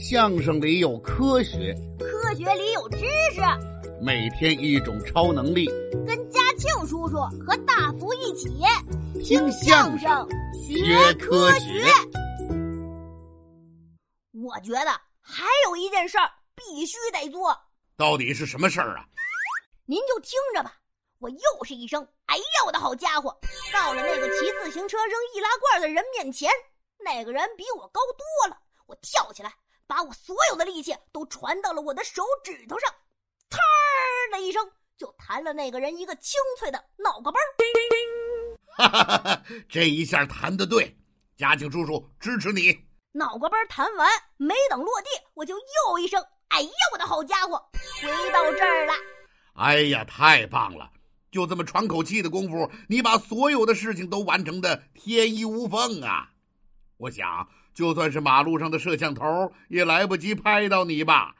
相声里有科学，科学里有知识。每天一种超能力，跟嘉庆叔叔和大福一起听相声学科学。我觉得还有一件事儿必须得做，到底是什么事儿啊？您就听着吧。我又是一声“哎呀，我的好家伙”，到了那个骑自行车扔易拉罐的人面前。那个人比我高多了，我跳起来，把我所有的力气都传到了我的手指头上，呲的一声，就弹了那个人一个清脆的脑瓜崩哈哈哈哈！这一下弹的对，嘉庆叔叔支持你。脑瓜崩弹完，没等落地，我就又一声“哎呀，我的好家伙”，回到这儿了。哎呀，太棒了！就这么喘口气的功夫，你把所有的事情都完成的天衣无缝啊！我想，就算是马路上的摄像头，也来不及拍到你吧。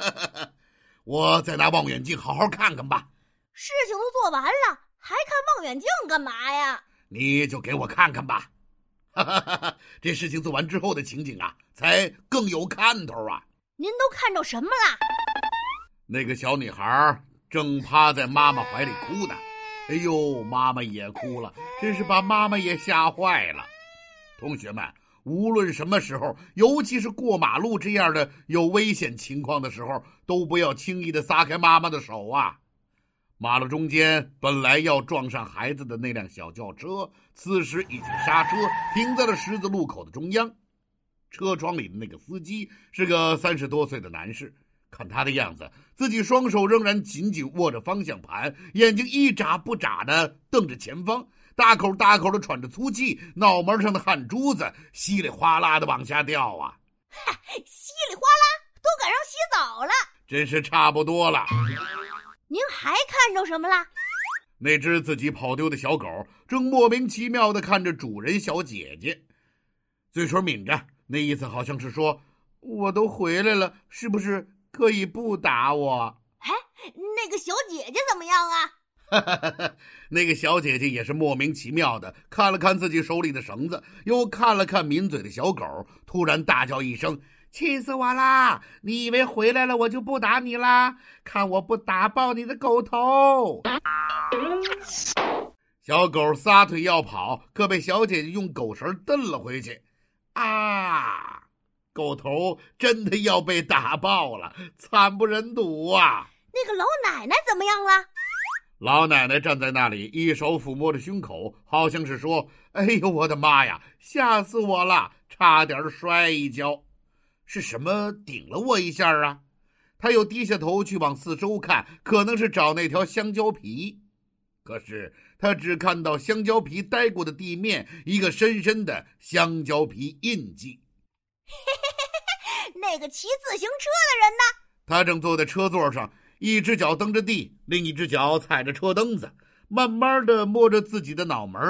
我再拿望远镜好好看看吧。事情都做完了，还看望远镜干嘛呀？你就给我看看吧。这事情做完之后的情景啊，才更有看头啊。您都看着什么了？那个小女孩正趴在妈妈怀里哭呢。哎呦，妈妈也哭了，真是把妈妈也吓坏了。同学们，无论什么时候，尤其是过马路这样的有危险情况的时候，都不要轻易的撒开妈妈的手啊！马路中间本来要撞上孩子的那辆小轿车，此时已经刹车停在了十字路口的中央。车窗里的那个司机是个三十多岁的男士，看他的样子，自己双手仍然紧紧握着方向盘，眼睛一眨不眨的瞪着前方。大口大口的喘着粗气，脑门上的汗珠子稀里哗啦的往下掉啊！嗨，稀里哗啦都赶上洗澡了，真是差不多了。您还看着什么了？那只自己跑丢的小狗正莫名其妙的看着主人小姐姐，嘴唇抿着，那意思好像是说：“我都回来了，是不是可以不打我？”哎，那个小姐姐怎么样啊？哈哈哈哈那个小姐姐也是莫名其妙的看了看自己手里的绳子，又看了看抿嘴的小狗，突然大叫一声：“气死我啦！你以为回来了我就不打你啦？看我不打爆你的狗头！”小狗撒腿要跑，可被小姐姐用狗绳蹬了回去。啊！狗头真的要被打爆了，惨不忍睹啊！那个老奶奶怎么样了？老奶奶站在那里，一手抚摸着胸口，好像是说：“哎呦，我的妈呀，吓死我了，差点摔一跤，是什么顶了我一下啊？”她又低下头去往四周看，可能是找那条香蕉皮，可是她只看到香蕉皮待过的地面，一个深深的香蕉皮印记。嘿嘿嘿嘿，那个骑自行车的人呢？他正坐在车座上。一只脚蹬着地，另一只脚踩着车蹬子，慢慢的摸着自己的脑门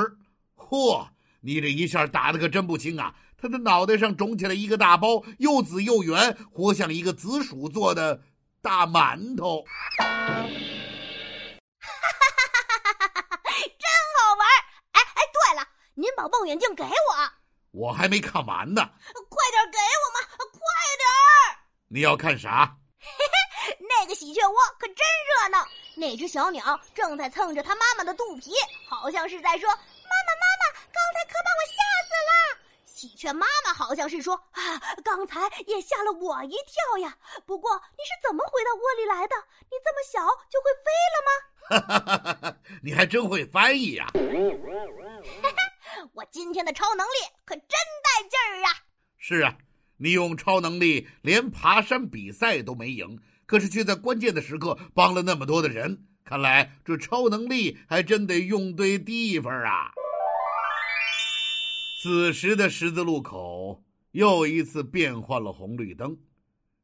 嚯，你这一下打的可真不轻啊！他的脑袋上肿起来一个大包，又紫又圆，活像一个紫薯做的大馒头。哈哈哈哈哈哈！真好玩！哎哎，对了，您把望远镜给我。我还没看完呢。你要看啥？那个喜鹊窝可真热闹，那只小鸟正在蹭着它妈妈的肚皮，好像是在说：“妈妈，妈妈，刚才可把我吓死了。”喜鹊妈妈好像是说：“啊，刚才也吓了我一跳呀。”不过你是怎么回到窝里来的？你这么小就会飞了吗？哈哈哈哈你还真会翻译呀！哈哈，我今天的超能力可真带劲儿啊！是啊，你用超能力连爬山比赛都没赢。可是却在关键的时刻帮了那么多的人，看来这超能力还真得用对地方啊！此时的十字路口又一次变换了红绿灯，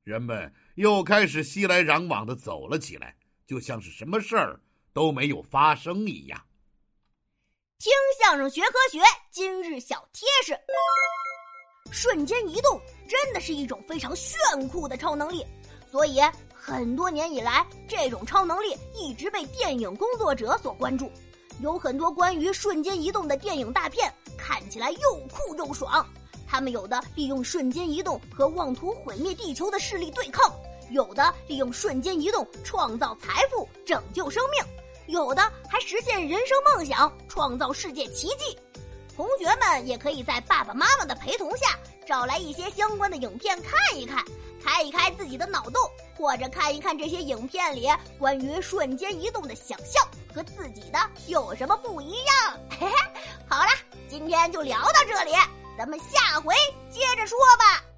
人们又开始熙来攘往的走了起来，就像是什么事儿都没有发生一样。听相声学科学，今日小贴士：瞬间移动真的是一种非常炫酷的超能力，所以。很多年以来，这种超能力一直被电影工作者所关注，有很多关于瞬间移动的电影大片，看起来又酷又爽。他们有的利用瞬间移动和妄图毁灭地球的势力对抗，有的利用瞬间移动创造财富、拯救生命，有的还实现人生梦想，创造世界奇迹。同学们也可以在爸爸妈妈的陪同下，找来一些相关的影片看一看，开一开自己的脑洞，或者看一看这些影片里关于瞬间移动的想象和自己的 有什么不一样。嘿嘿，好了，今天就聊到这里，咱们下回接着说吧。